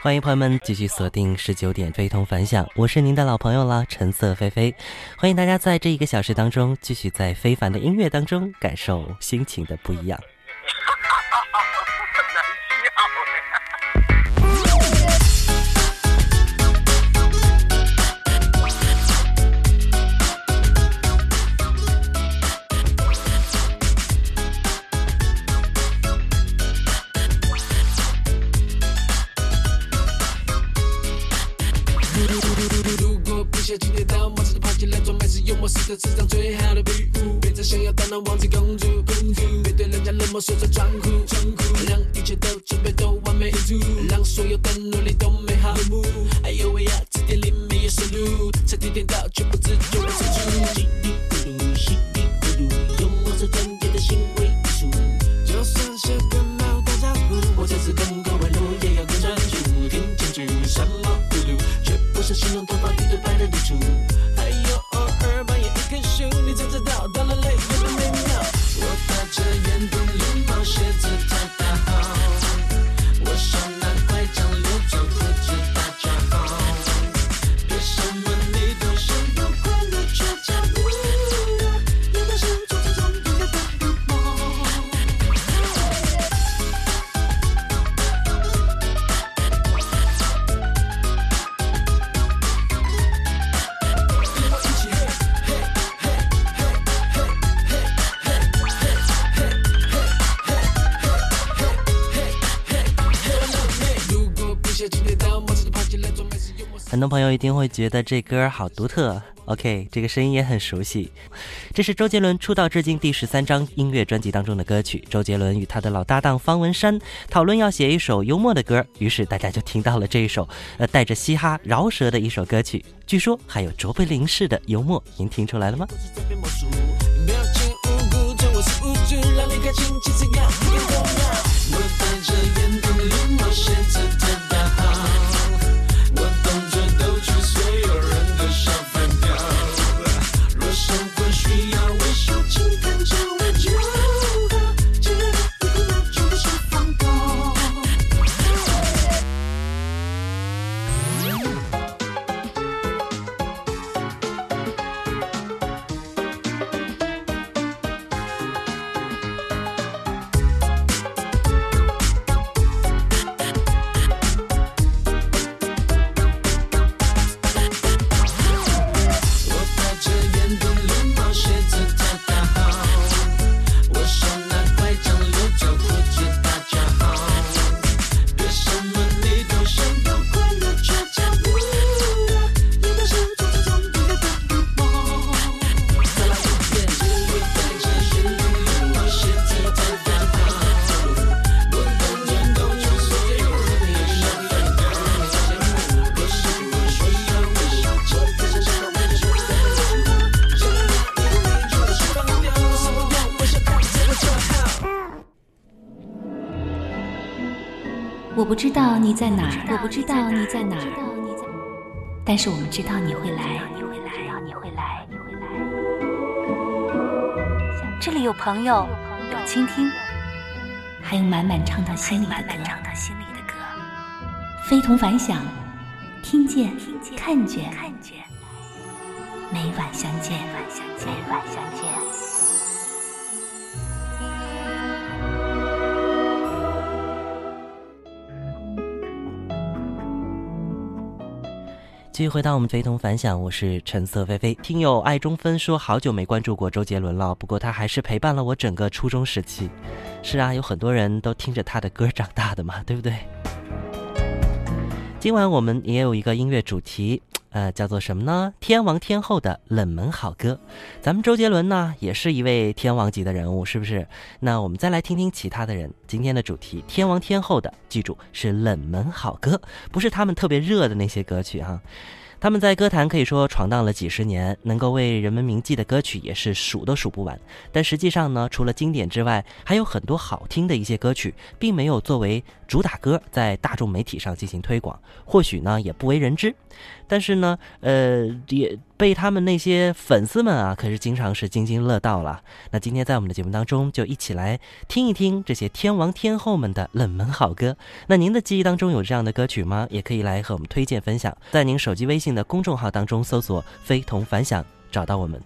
欢迎朋友们继续锁定十九点非同凡响，我是您的老朋友了橙色菲菲，欢迎大家在这一个小时当中，继续在非凡的音乐当中感受心情的不一样。世上最好的庇护，别再想要当那王子公主，公主别对人家冷漠守着装酷，装酷，让一切都准备都完美无缺，让所有的努力都美好。哎呦喂呀，这点里没有收路，彻底颠倒。很多朋友一定会觉得这歌好独特，OK，这个声音也很熟悉。这是周杰伦出道至今第十三张音乐专辑当中的歌曲。周杰伦与他的老搭档方文山讨论要写一首幽默的歌，于是大家就听到了这一首呃带着嘻哈饶舌的一首歌曲。据说还有卓别林式的幽默，您听出来了吗？我不知道你在哪儿，我不知道你在哪儿，但是我们知道你会来。你你你会会会来，来，来。这里有朋友，有倾听，还有满满唱到心里的歌，非同凡响，听见，看见，见，看每晚相见，每晚相见。继续回到我们非同凡响，我是橙色菲菲。听友爱中分说好久没关注过周杰伦了，不过他还是陪伴了我整个初中时期。是啊，有很多人都听着他的歌长大的嘛，对不对？今晚我们也有一个音乐主题，呃，叫做什么呢？天王天后的冷门好歌。咱们周杰伦呢，也是一位天王级的人物，是不是？那我们再来听听其他的人。今天的主题，天王天后的，记住是冷门好歌，不是他们特别热的那些歌曲哈。他们在歌坛可以说闯荡了几十年，能够为人们铭记的歌曲也是数都数不完。但实际上呢，除了经典之外，还有很多好听的一些歌曲，并没有作为主打歌在大众媒体上进行推广，或许呢也不为人知。但是呢，呃，也被他们那些粉丝们啊，可是经常是津津乐道了。那今天在我们的节目当中，就一起来听一听这些天王天后们的冷门好歌。那您的记忆当中有这样的歌曲吗？也可以来和我们推荐分享，在您手机微信的公众号当中搜索“非同凡响”，找到我们。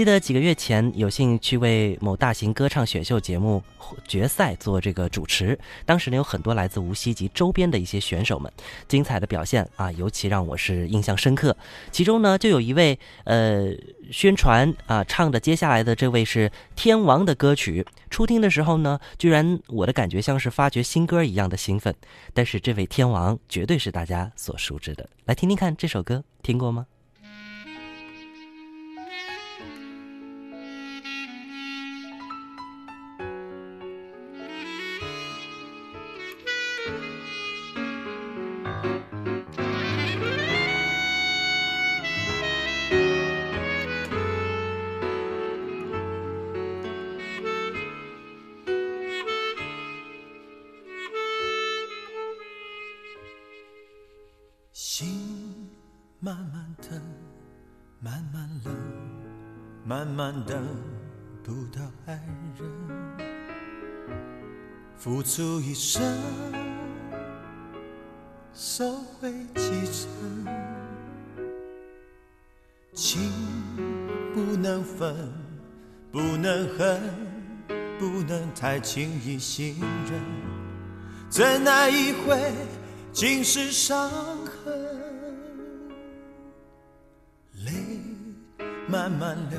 记得几个月前，有幸去为某大型歌唱选秀节目决赛做这个主持，当时呢有很多来自无锡及周边的一些选手们，精彩的表现啊，尤其让我是印象深刻。其中呢就有一位呃宣传啊唱的接下来的这位是天王的歌曲，初听的时候呢，居然我的感觉像是发掘新歌一样的兴奋。但是这位天王绝对是大家所熟知的，来听听看这首歌，听过吗？慢慢等不到爱人，付出一生，收回几成？情不能分，不能恨，不能太轻易信任，怎奈一回，竟是伤痕，泪慢慢流。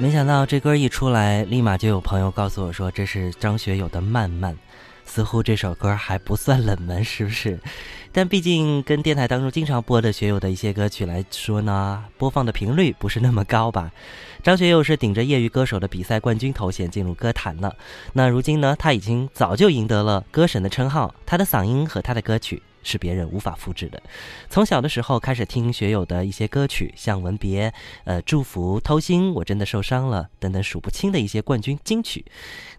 没想到这歌一出来，立马就有朋友告诉我说这是张学友的《慢慢》，似乎这首歌还不算冷门，是不是？但毕竟跟电台当中经常播的学友的一些歌曲来说呢，播放的频率不是那么高吧。张学友是顶着业余歌手的比赛冠军头衔进入歌坛的，那如今呢，他已经早就赢得了歌神的称号，他的嗓音和他的歌曲。是别人无法复制的。从小的时候开始听学友的一些歌曲，像《吻别》、呃《祝福》、《偷心》、我真的受伤了等等数不清的一些冠军金曲。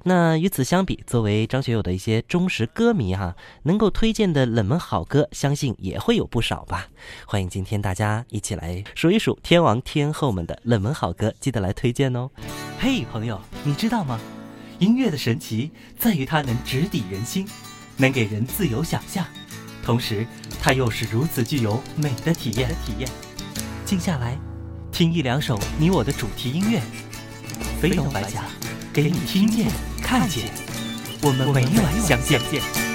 那与此相比，作为张学友的一些忠实歌迷哈，能够推荐的冷门好歌，相信也会有不少吧。欢迎今天大家一起来数一数天王天后们的冷门好歌，记得来推荐哦。嘿，朋友，你知道吗？音乐的神奇在于它能直抵人心，能给人自由想象。同时，它又是如此具有美的体验。体验，静下来，听一两首你我的主题音乐，飞到白甲》，给你听见、看见，我们每晚相见。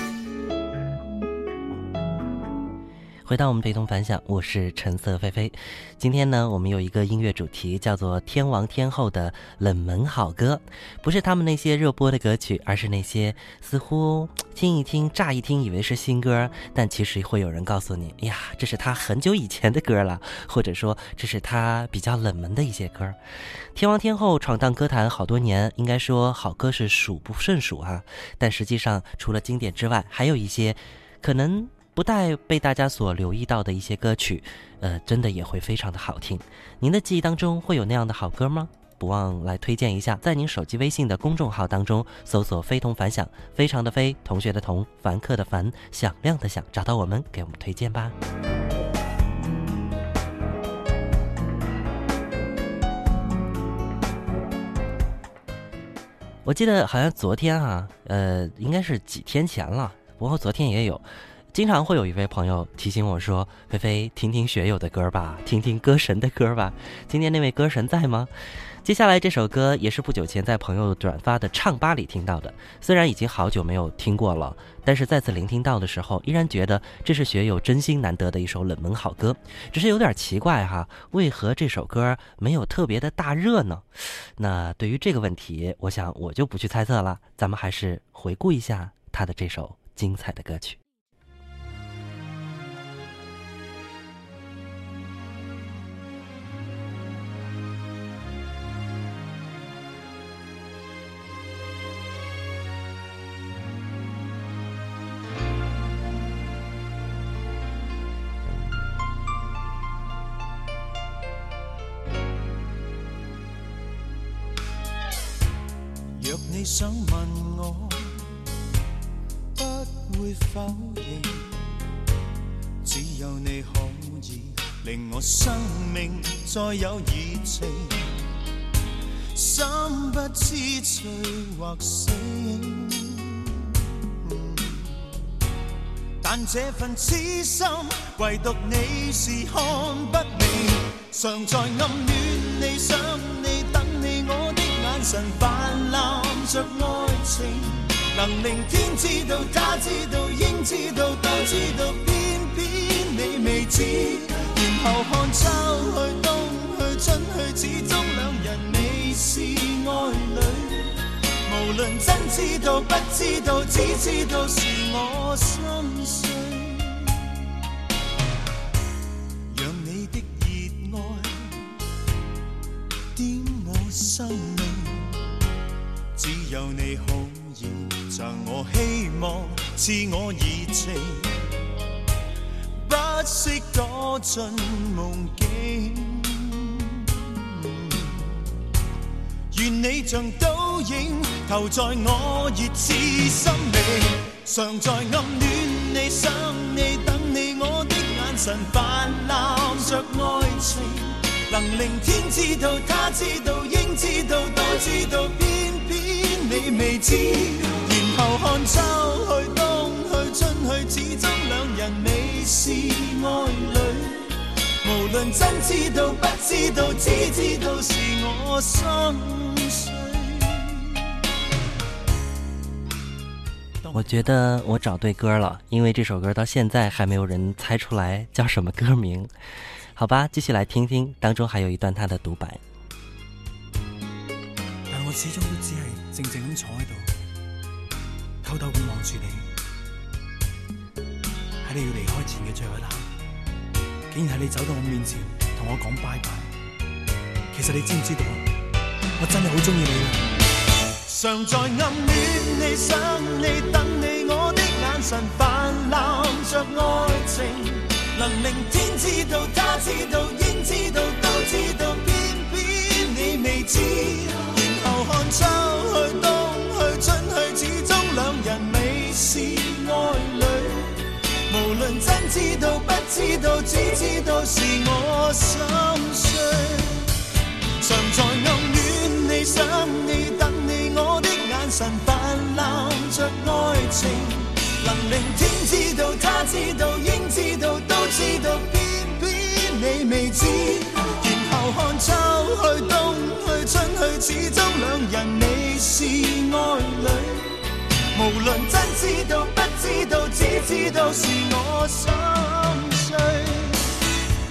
回到我们《陪同凡响》，我是橙色菲菲。今天呢，我们有一个音乐主题，叫做“天王天后的冷门好歌”，不是他们那些热播的歌曲，而是那些似乎 听一听、乍一听以为是新歌，但其实会有人告诉你：“哎呀，这是他很久以前的歌了。”或者说，这是他比较冷门的一些歌。天王天后闯荡歌坛好多年，应该说好歌是数不胜数啊。但实际上，除了经典之外，还有一些可能。不带被大家所留意到的一些歌曲，呃，真的也会非常的好听。您的记忆当中会有那样的好歌吗？不忘来推荐一下，在您手机微信的公众号当中搜索“非同凡响”，非常的非同学的同凡客的凡响亮的响，找到我们，给我们推荐吧。我记得好像昨天啊，呃，应该是几天前了，不过昨天也有。经常会有一位朋友提醒我说：“菲菲，听听学友的歌吧，听听歌神的歌吧。今天那位歌神在吗？”接下来这首歌也是不久前在朋友转发的唱吧里听到的。虽然已经好久没有听过了，但是再次聆听到的时候，依然觉得这是学友真心难得的一首冷门好歌。只是有点奇怪哈，为何这首歌没有特别的大热呢？那对于这个问题，我想我就不去猜测了。咱们还是回顾一下他的这首精彩的歌曲。想问我，不会否认。只有你可以令我生命再有热情，心不知醉或醒。但这份痴心，唯独你是看不明。常在暗恋你，想你，等你，我的眼神泛滥。着爱情，能令天知道，他知道，应知道，都知道，偏偏你未知。然后看秋去冬去春去，始终两人未是爱侣。无论真知道不知道，只知道是我心碎。让你的热爱点我心。有你，可以赠我希望，赐我热情，不惜躲进梦境。愿你像倒影投在我热炽心里，常在暗恋你、想你、等你，我的眼神泛滥着爱情，能令天知道、他知道、应知道、都知道。你未知，然后看秋去冬去春去，始终两人未是爱侣。无论真知道不知道，只知道是我心碎。我觉得我找对歌了，因为这首歌到现在还没有人猜出来叫什么歌名。好吧，继续来听听，当中还有一段他的独白。但我始终都只系偷偷咁望住你，喺你要离开前嘅最后一刻，竟然系你走到我面前同我讲拜拜。其实你知唔知道啊？我真系好中意你啊！常在暗恋你、想你、等你，我的眼神泛滥着爱情，能令天知道他。只知道是我心碎，常在暗恋你、想你、等你，我的眼神泛滥着爱情。能令天知道、他知道、应知道、都知道，偏偏你未知。然后看秋去、冬去、春去，始终两人你是爱侣。无论真知道、不知道，只知道是我心。醉。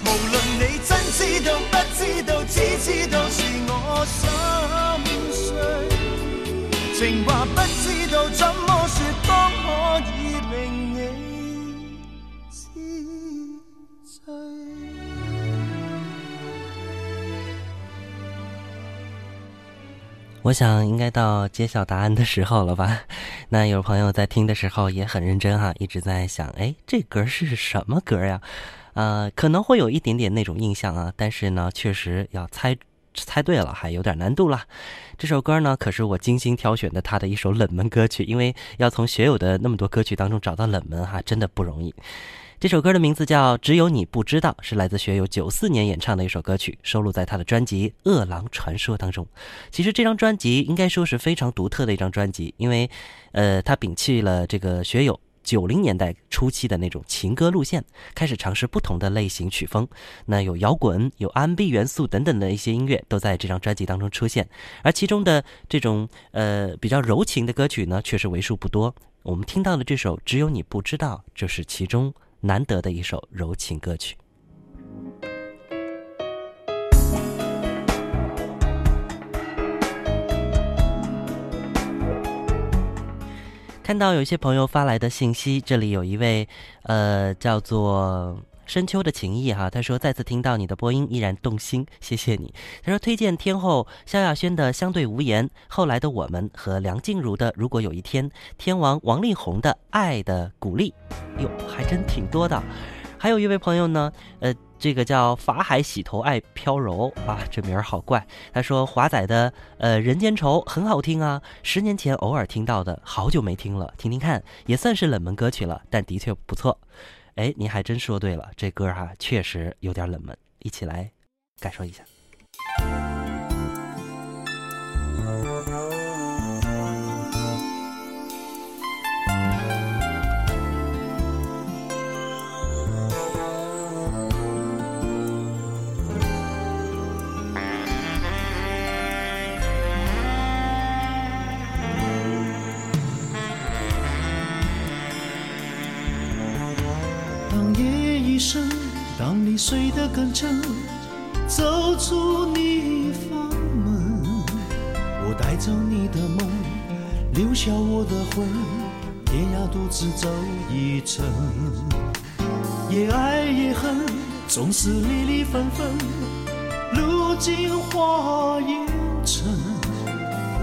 无论你真知道不知道，只知道是我心碎。情话不知道怎么说，都可以令你知醉。我想应该到揭晓答案的时候了吧？那有朋友在听的时候也很认真哈，一直在想，哎，这歌是什么歌呀？呃，可能会有一点点那种印象啊，但是呢，确实要猜猜对了还有点难度了。这首歌呢，可是我精心挑选的他的一首冷门歌曲，因为要从学友的那么多歌曲当中找到冷门哈，真的不容易。这首歌的名字叫《只有你不知道》，是来自学友九四年演唱的一首歌曲，收录在他的专辑《饿狼传说》当中。其实这张专辑应该说是非常独特的一张专辑，因为，呃，他摒弃了这个学友九零年代初期的那种情歌路线，开始尝试不同的类型曲风。那有摇滚、有 R&B 元素等等的一些音乐都在这张专辑当中出现，而其中的这种呃比较柔情的歌曲呢，却是为数不多。我们听到的这首《只有你不知道》，就是其中。难得的一首柔情歌曲。看到有一些朋友发来的信息，这里有一位，呃，叫做。深秋的情谊哈，他说再次听到你的播音依然动心，谢谢你。他说推荐天后萧亚轩的《相对无言》，后来的我们和梁静茹的《如果有一天》，天王王力宏的《爱的鼓励》，哟，还真挺多的。还有一位朋友呢，呃，这个叫法海洗头爱飘柔啊，这名儿好怪。他说华仔的《呃人间愁》很好听啊，十年前偶尔听到的，好久没听了，听听看，也算是冷门歌曲了，但的确不错。哎，您还真说对了，这歌哈确实有点冷门，一起来感受一下。睡得更沉，走出你房门，我带走你的梦，留下我的魂，天涯独自走一程。也爱也恨，总是离离分分，如今花也成，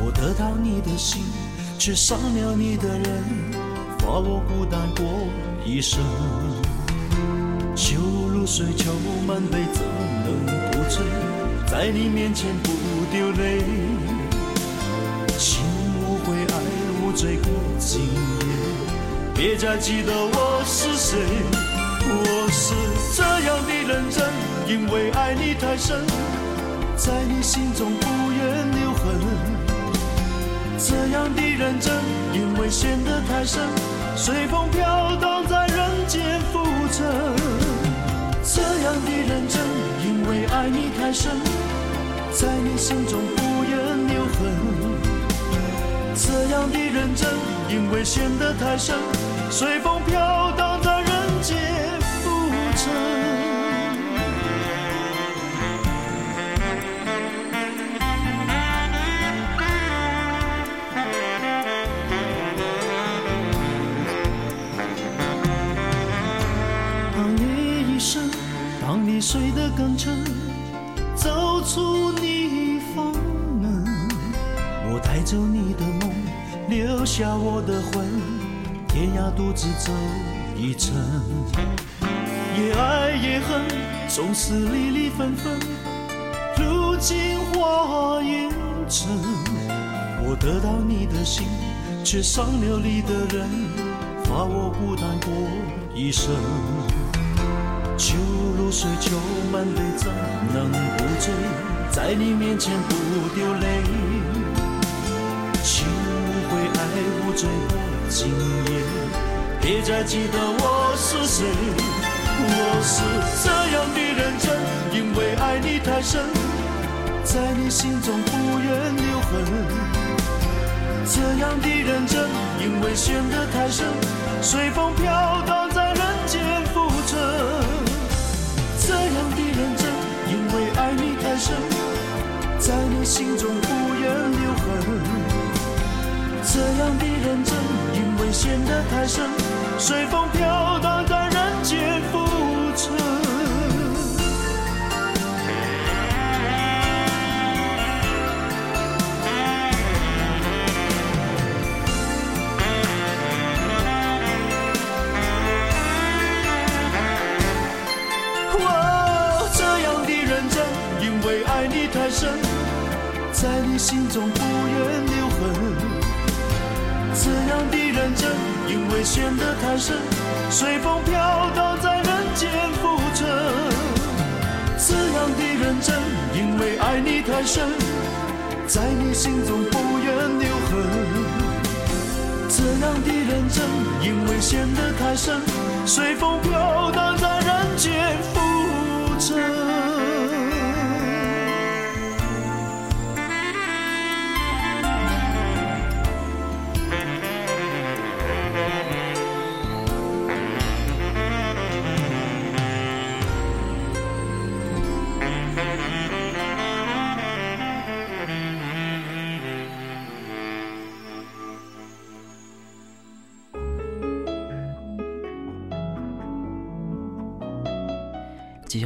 我得到你的心，却伤了你的人，罚我孤单过一生。就。酒水浇满杯，怎能不醉？在你面前不流泪，心无悔，爱无罪。今夜，别再记得我是谁。我是这样的认真，因为爱你太深，在你心中不愿留痕。这样的认真，因为陷得太深，随风飘荡在人间浮沉。爱你太深，在你心中不愿留痕。这样的认真，因为陷得太深，随风飘荡在人间浮沉。当你一生，当你睡得更沉。出你房门，我带走你的梦，留下我的魂，天涯独自走一程。也爱也恨，总是离离分分，如今化烟尘。我得到你的心，却伤了你的人，罚我孤单过一生。酒如水，酒满杯，怎能不醉？在你面前不流泪，情无悔，爱无罪。今夜，别再记得我是谁。我是这样的认真，因为爱你太深，在你心中不愿留痕。这样的认真，因为陷得太深，随风飘荡。在你心中不愿留痕，这样的认真，因为陷得太深，随风飘荡。心中不愿留痕，这样的认真，因为陷得太深，随风飘荡在人间浮沉。这样的认真，因为爱你太深，在你心中不愿留痕。这样的认真，因为陷得太深，随风飘荡在人间浮沉。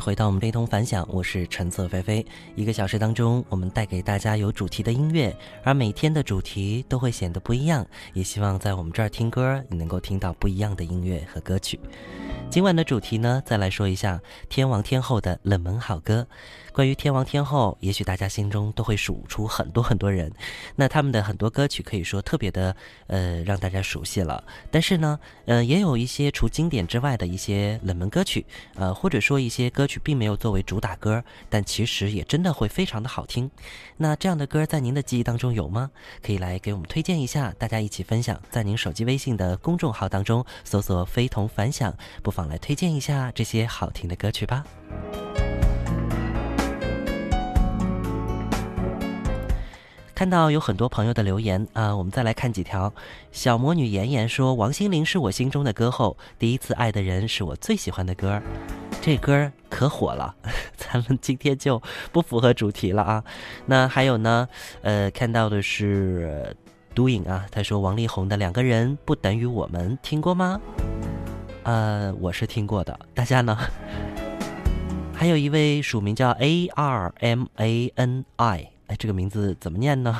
回到我们非同凡响，我是陈色飞飞。一个小时当中，我们带给大家有主题的音乐，而每天的主题都会显得不一样。也希望在我们这儿听歌，你能够听到不一样的音乐和歌曲。今晚的主题呢，再来说一下天王天后的冷门好歌。关于天王天后，也许大家心中都会数出很多很多人。那他们的很多歌曲可以说特别的，呃，让大家熟悉了。但是呢，呃，也有一些除经典之外的一些冷门歌曲，呃，或者说一些歌曲。并没有作为主打歌，但其实也真的会非常的好听。那这样的歌在您的记忆当中有吗？可以来给我们推荐一下，大家一起分享。在您手机微信的公众号当中搜索“非同凡响”，不妨来推荐一下这些好听的歌曲吧。看到有很多朋友的留言啊，我们再来看几条。小魔女妍妍说：“王心凌是我心中的歌后，第一次爱的人是我最喜欢的歌。”这歌可火了，咱们今天就不符合主题了啊。那还有呢，呃，看到的是 n 影啊，他说王力宏的《两个人不等于我们》，听过吗？呃，我是听过的，大家呢？还有一位署名叫 A R M A N I，哎，这个名字怎么念呢？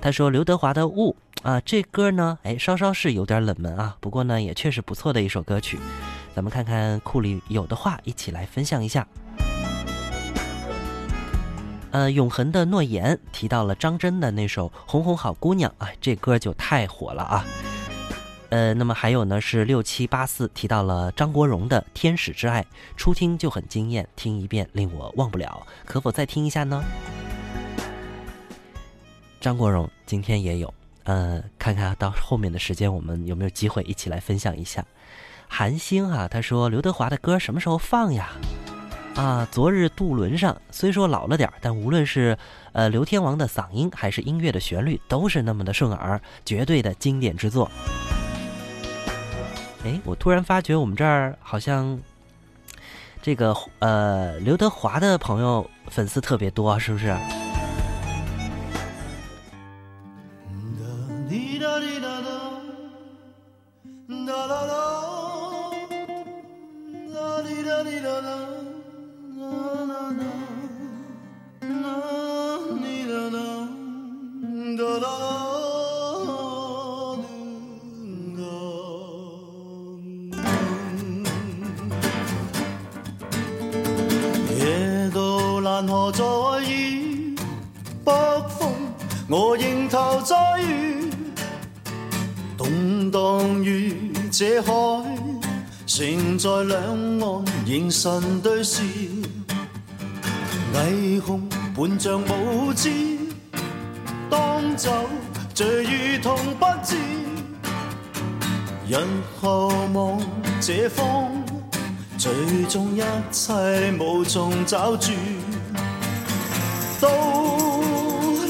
他说刘德华的《雾》啊，这歌呢，哎，稍稍是有点冷门啊，不过呢，也确实不错的一首歌曲。咱们看看库里有的话，一起来分享一下。呃，永恒的诺言提到了张真的那首《红红好姑娘》啊，这歌就太火了啊。呃，那么还有呢是六七八四提到了张国荣的《天使之爱》，初听就很惊艳，听一遍令我忘不了，可否再听一下呢？张国荣今天也有，呃，看看到后面的时间，我们有没有机会一起来分享一下？韩星啊，他说刘德华的歌什么时候放呀？啊，昨日渡轮上，虽说老了点，但无论是呃刘天王的嗓音还是音乐的旋律，都是那么的顺耳，绝对的经典之作。哎，我突然发觉我们这儿好像这个呃刘德华的朋友粉丝特别多，是不是？夜渡南河再遇北风，我迎头再遇动荡如这海。情在两岸凝神对视，霓虹伴着舞姿，当酒醉如同不知。人后望这方，最终一切无从找住，都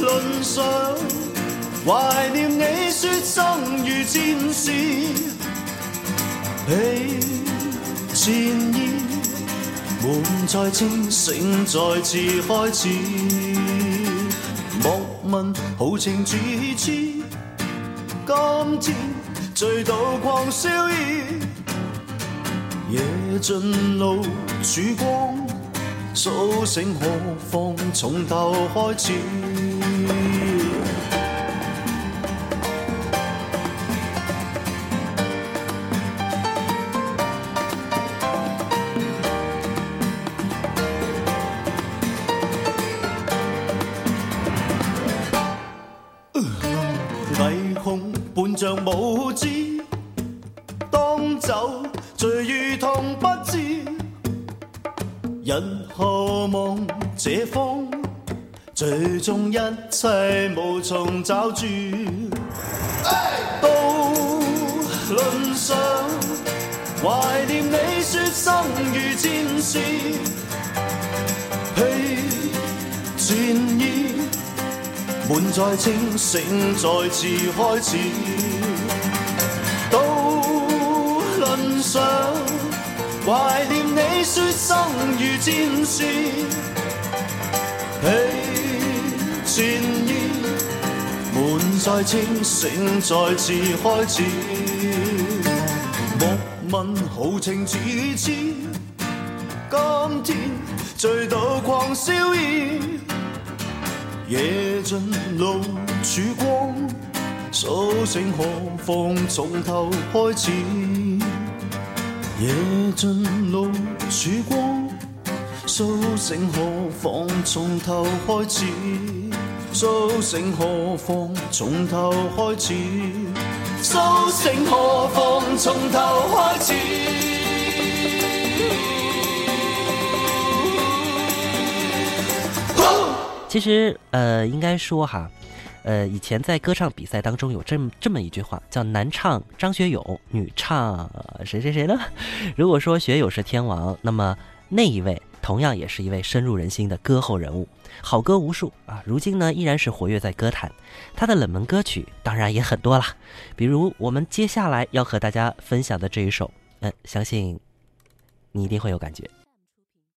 沦上怀念你，说生如战士。善意，換在清醒再次開始。莫問豪情幾次，今天醉倒狂笑意。夜盡露曙光，苏醒何妨從頭開始。中一切无从找住，刀论上怀念你说生如战事，披战衣满载清醒再次开始。刀论上怀念你说生如战事。善意满载清醒，再次开始。莫问好情似痴，今天醉倒狂笑矣。夜尽露曙光，苏醒何妨从头开始。夜尽露曙光，苏醒何妨从头开始。苏苏醒醒何何从从头头开开始？始？其实，呃，应该说哈，呃，以前在歌唱比赛当中有这么这么一句话，叫男唱张学友，女唱谁谁谁呢？如果说学友是天王，那么那一位。同样也是一位深入人心的歌后人物，好歌无数啊！如今呢，依然是活跃在歌坛。他的冷门歌曲当然也很多了，比如我们接下来要和大家分享的这一首，嗯，相信你一定会有感觉。